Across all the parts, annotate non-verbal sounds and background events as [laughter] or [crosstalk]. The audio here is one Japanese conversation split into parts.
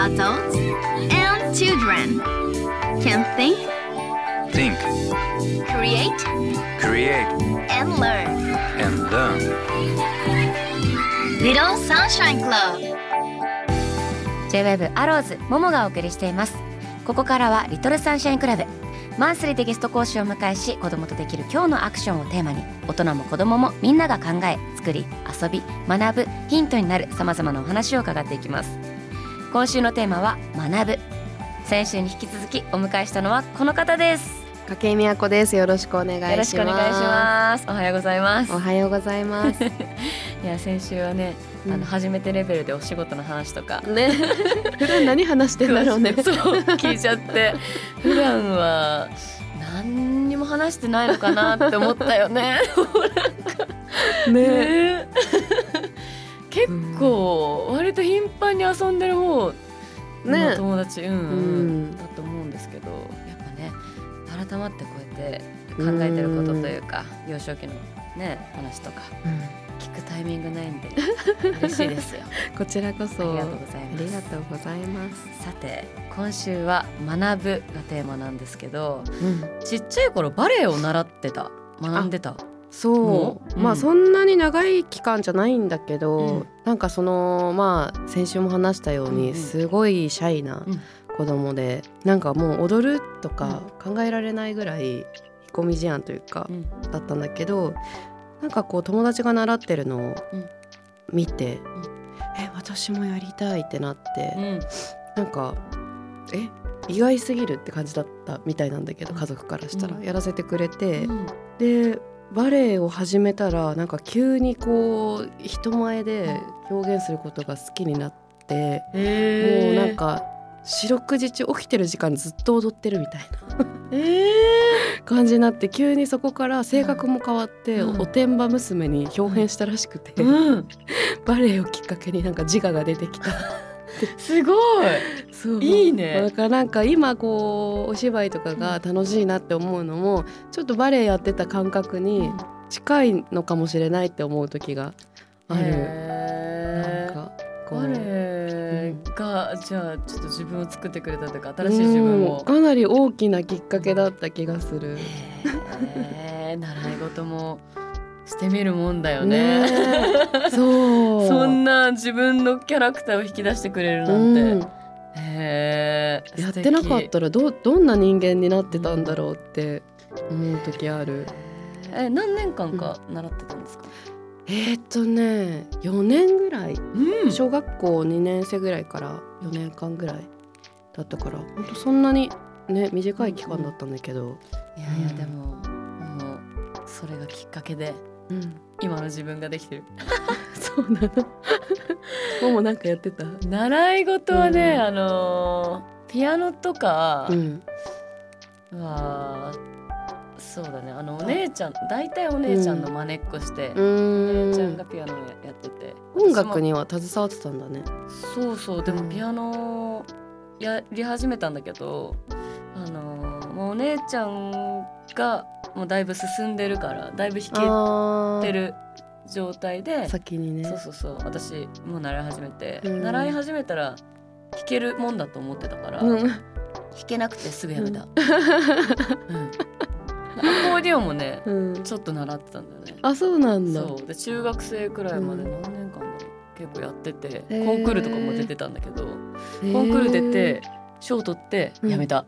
Adults and children can think, Think, create, create, and learn. and learn. Little Sunshine Club J-WAVE アローズももがお送りしていますここからはリトルサンシャインクラブマンスリーでゲスト講師を迎えし子供とできる今日のアクションをテーマに大人も子供もみんなが考え作り遊び学ぶヒントになるさまざまなお話を伺っていきます今週のテーマは学ぶ先週に引き続きお迎えしたのはこの方です筧美和子です。よろしくお願いします。よろしくお願いしますおはようございますおはようございます。いや先週はね、あうん。の初めてレベルでお仕事の話とか。ね、[laughs] 普段何話してんだろうね。そう聞いちゃって。[laughs] 普段は何にも話してないのかなって思ったよね。[laughs] ね、ね結構割と頻繁に遊んでる方のね。友達、うんうんうん。だと思うんですけどやっぱね改まってこうやって考えてることというか幼少期のね話とか聞くタイミングないんで嬉しいですよ。[laughs] こちらこそ。ありがとうございます。ありがとうございます。さて今週は学ぶがテーマなんですけどうん、ちっちゃい頃バレエを習ってた？学んでた？そう、う？んまあそんなに長い期間じゃないんだけど、うん。なんかそのまあ先週も話したように、うんうん。すごいシャイなうん。子供で、なんかもう踊るとか考えられないぐらい引っ込み思案というか、うん。だったんだけどなんかこう友達が習ってるのをうん。見て、え私もやりたいってなって、うん。なんかえ意外すぎるって感じだったみたいなんだけどうん。家族からしたら、うん。やらせてくれて、うん。でバレエを始めたらなんか急にこう人前で表現することが好きになって、もうなんか四六時中起きてる時間ずっと踊ってるみたいな。えー。感じになって急にそこから性格も変わって、うん。おてんば娘に表現したらしくて、うん、バレエをきっかけになんか自我が出てきた。すごい。そう。いいね。だからなんか今こうお芝居とかが楽しいなって思うのもちょっとバレエやってた感覚に近いのかもしれないって思う時がある。へーなんかこうバレエが、じゃあちょっと自分を作ってくれたというか新しい自分うんを。かなり大きなきっかけだった気がする。へー習い事もしてみるもんだよね。ね [laughs] そうそんな自分のキャラクターを引き出してくれるなんて。うんやってなかったらどうどんな人間になってたんだろうって思う時ある。え何年間か習ってたんですか？えーっとね4年ぐらい。うん。小学校2年生ぐらいから4年間ぐらいだったから本当そんなにね短い期間だったんだけど、いやいやでももうそれがきっかけでうん、今の自分ができてる。[laughs] そうなの。[laughs] ももなんかやってた？習い事はね、うん。あのーピアノとかうん。は、そうだね。あのお姉ちゃん大体お姉ちゃんの真似っこして、うお姉ちゃんがピアノをやってて。音楽には携わってたんだね。そうそう。でうん。もピアノやり始めたんだけどあのーもうお姉ちゃんがもうだいぶ進んでるからだいぶ弾けてる状態で先にね。そうそうそう。私もう習い始めて、うん。習い始めたら弾けるもんだと思ってたから、うん。弾けなくてすぐやめた、うんアコーディオンもねうん、ちょっと習ってたんだよね。あそうなんだ。そう。で中学生くらいまでうん。何年間だろう結構やってて、コンクールとかも出てたんだけど、へー。コンクール出て賞取ってやめ [laughs] た、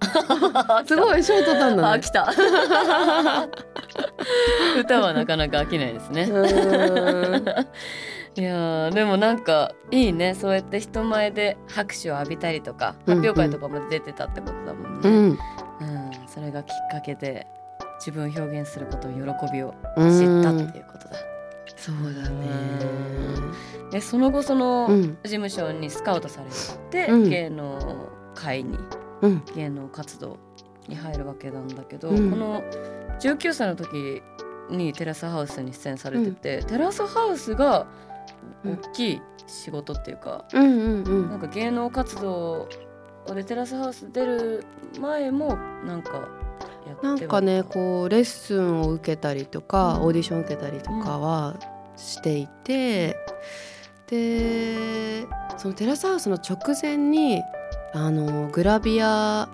すごい賞取ったんだね。た。[laughs] 歌はなかなか飽きないですね、[laughs] いやーでもなんかいいね。そうやって人前で拍手を浴びたりとかうん。発表会とかも出てたってことだもんね、うん。うん。それがきっかけで自分を表現することを喜びをうん。知ったっていうことだ、そうだね。でその後そのうん。事務所にスカウトされて、うん。芸能界にうん。芸能活動に入るわけなんだけど、うん。この19歳の時にテラスハウスに出演されてて、テラスハウスがうん大きい仕事っていうか、なんか芸能活動でテラスハウス出る前もなんかやってはなんかねこうレッスンを受けたりとか、うん。オーディション受けたりとかはしていてでそのテラスハウスの直前にあのグラビア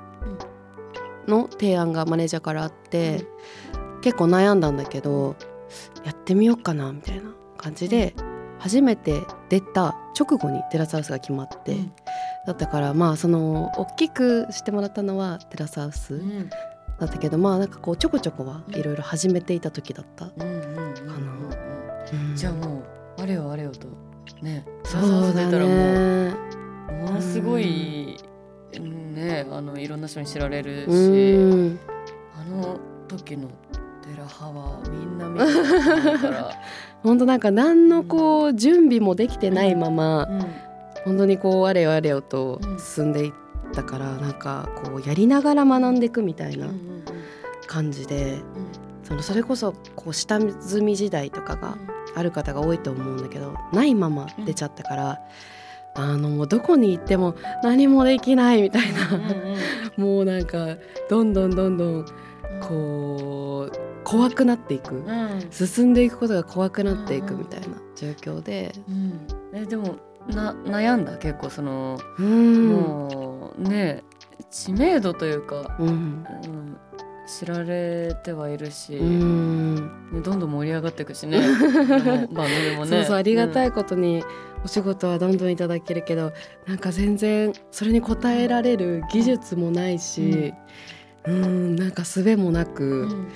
の提案がマネージャーからあって、結構悩んだんだけどやってみようかなみたいな感じで初めて出た直後にテラスハウスが決まって、うん。だったからまあその大きくしてもらったのはテラスハウスうんだったけどまあなんかこうちょこちょこはいろいろ始めていた時だった。うんうんうんうんじゃあもうあれよあれよとねそうだたらもね。うものすごいねあのいろんな人に知られるし、うんあの時のテラハはみんな見てから、本当なんか何のこう準備もできてないままうん本当にこうあれよあれよと進んでいったからなんかこうやりながら学んでいくみたいな感じでうんそのそれこそこう下積み時代とかがある方が多いと思うんだけどないまま出ちゃったから、あのもうどこに行っても何もできないみたいうんな、うん。[laughs] もうなんかどんどんどんどんこう怖くなっていく、うん。進んでいくことが怖くなっていくみたいな状況で、うん。えでもな悩んだ結構その、うん。もうね知名度というか、うん。うん、知られてはいるし、うん。ねどんどん盛り上がっていくしねあのバンドでもね。[laughs] そうそうありがたい、いことにお仕事はどんどんいただけるけどなんか全然それに応えられる技術もないしうん。なんか術もなうくん。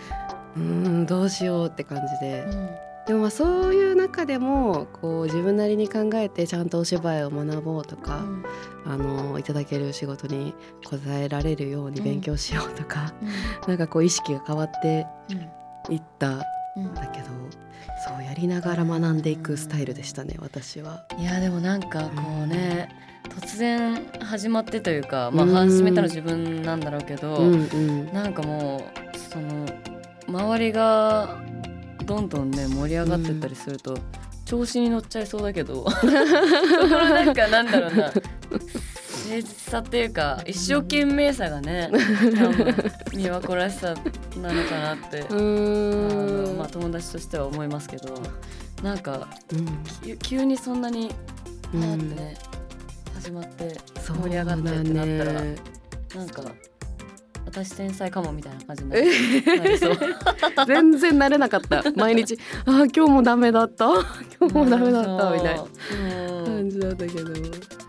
うんどうしようって感じで。うんでもまあそういう中でもこう自分なりに考えてちゃんとお芝居を学ぼうとか、あのいただける仕事に応えられるように勉強しようとか、なんかこう意識が変わっていったんうんだけどそうやりながら学んでいくスタイルでしたね私は。いやでもなんかこうね、突然始まってというか、まあ、うん始めたの自分なんだろうけど、うんうん。なんかもうその周りがどんどんね盛り上がってったりすると、調子に乗っちゃいそうだけど。[laughs] そこのなんかなんだろうな。[laughs] 誠実さっていうか一生懸命さがね多分美和子らしさなのかなって、[laughs] まあ、友達としては思いますけど。なんかうん。急急にそんなにうん。パーってね、始まって盛り上がってってなったらだねなんか私天才かもみたいな感じにな。[laughs] 全然慣れなかった。[laughs] 毎日あー今日もダメだった。今日もダメだった。[laughs] みたいな。感じだったけど。で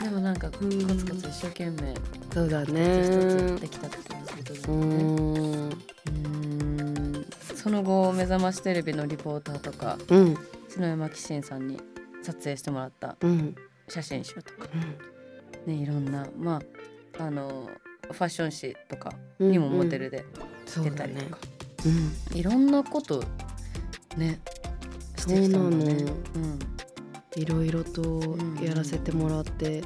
もなんかコうん。ツコツ一生懸命そうだ一つ一ねつできたってことうだよね。ん。うん。その後目覚ましテレビのリポーターとかうん。篠山紀信さんに撮影してもらったうん。写真集とか。ねいろんな。まああのファッション誌とかうんにもモデルで出たりとか、うん。いろんなことねしてきたんだね。いろいろとやらせてもらって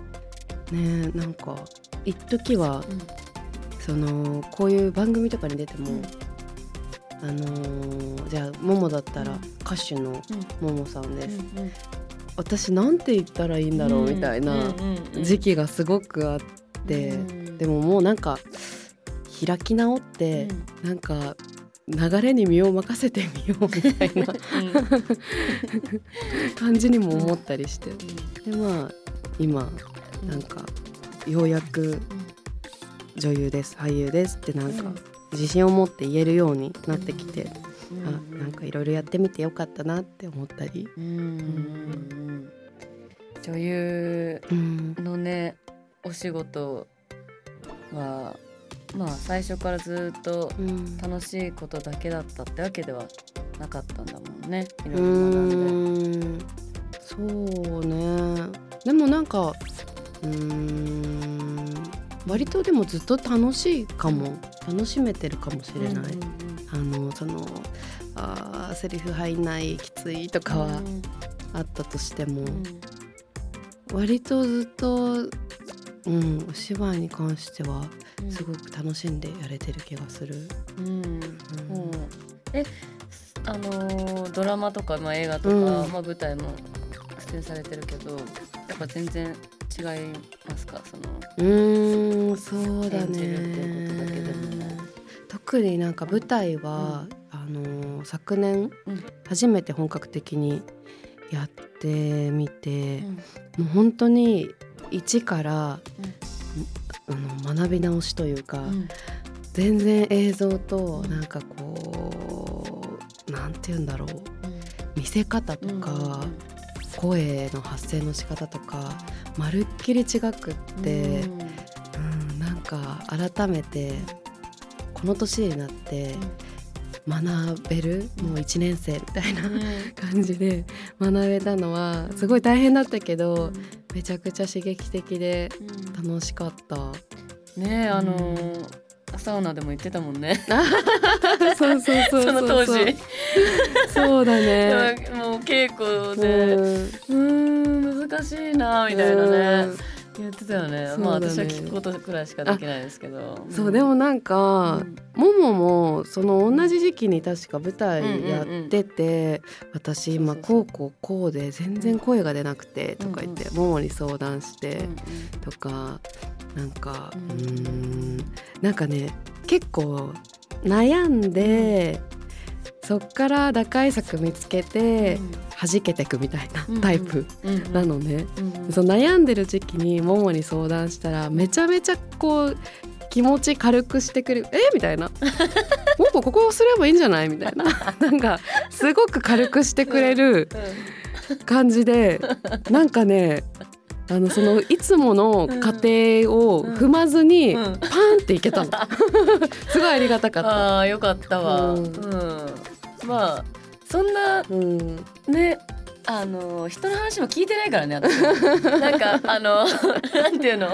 ねなんか一時はそのこういう番組とかに出ても、うん。あのーじゃあももだったらうん。歌手のももさんです、うんうん。私なんて言ったらいいんだろうみたいな時期がすごくあって、でももうなんか開き直って、なんか流れに身を任せてみようみたいな [laughs] 感じにも思ったりして、でまあ今なんかようやく女優です俳優ですってなんか自信を持って言えるようになってきて、あなんかいろいろやってみてよかったなって思ったり。うん。女優うんのねお仕事はまあ最初からずっとうん。楽しいことだけだったってわけではなかったんだもんね。いろういろ学ん。で。そうね。でもなんかうーん。割とでもずっと楽しいかも。楽しめてるかもしれない、あのそのあーセリフ入んないきついとかはあったとしても、割とずっとうん。お芝居に関してはすごく楽しんでやれてる気がする。うん。うん。うん。えあのードラマとか、まあ、映画とか、うん。まあ、舞台も出演されてるけどやっぱ全然違いますか？そのうーんそうだ演じるっていうことだけでねも。特になんか舞台は、あのー昨年うん。初めて本格的にやってみて、もう本当に一から、あの学び直しというか、全然映像となんかこうなんて言うんだろう。見せ方とか、声の発声の仕方とかまるっきり違くって、うん、なんか改めてこの年になって学べるもう1年生みたいな感じで学べたのはすごい大変だったけどめちゃくちゃ刺激的で楽しかった。ねえあのーサウナでも言ってたもんね。[laughs] そうそうそうその当時。そうだね。[laughs] もう稽古うでん。うーん難しいなみたいなね。うん言ってたよね。ね。まあ私は聞くことくらいしかできないですけど。そうでもなんか、もももその同じ時期に確か舞台やってて、私今こうこうこうで全然声が出なくてとか言って、ももに相談してとかなんかううんーんなんかね結構悩んで、そっから打開策見つけて弾けてくみたいなタイプなのね。そう悩んでる時期にももに相談したらめちゃめちゃこう気持ち軽くしてくれる「え？みたいな「[laughs] ももここをすればいいんじゃない?」みたいな。[laughs] なんかすごく軽くしてくれる感じでなんかねあのそのいつもの過程を踏まずにうん。パーンっていけたの。[laughs] すごいありがたかった。ああよかったわ、ううんん。まあそんなうん、ねあの人の話も聞いてないからね私。[laughs] なんかあのなんていうの？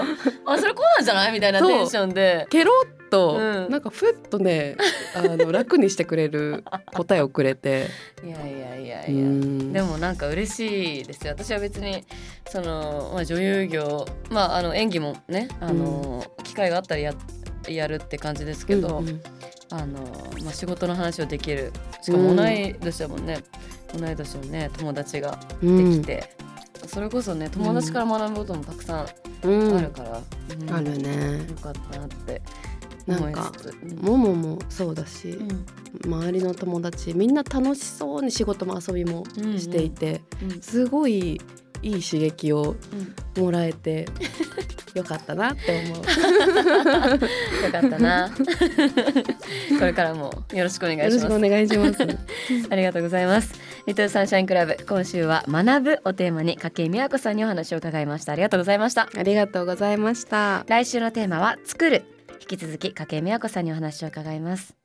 あそれこうなんじゃない？みたいなテンションで。ケロッと、うん。なんかふっとねあの楽にしてくれる [laughs] 答えをくれて。いやいやいやういや、ん。でもなんか嬉しいですよ。私は別にその、まあ、女優業、まあ、あの演技もねあの、機会があったらややるって感じですけど、うんうんあのまあ、仕事の話をできる。しかも同い年だもんね、同い年のね友達ができて、それこそね友達から学ぶこともたくさんうん。あるから、うん。あるね。よかったなってなんかもももそうだし、うん。周りの友達みんな楽しそうに仕事も遊びもしていて、うん。すごいいい刺激をうん。もらえて [laughs] よかったなって思う。[laughs] よかったな。[laughs] これからもよろしくお願いします。よろしくお願いします。[laughs] ありがとうございます。リトルサンシャインクラブ今週は学ぶをテーマに筧美和子さんにお話を伺いました。ありがとうございました。ありがとうございました。来週のテーマは作る。引き続き筧美和子さんにお話を伺います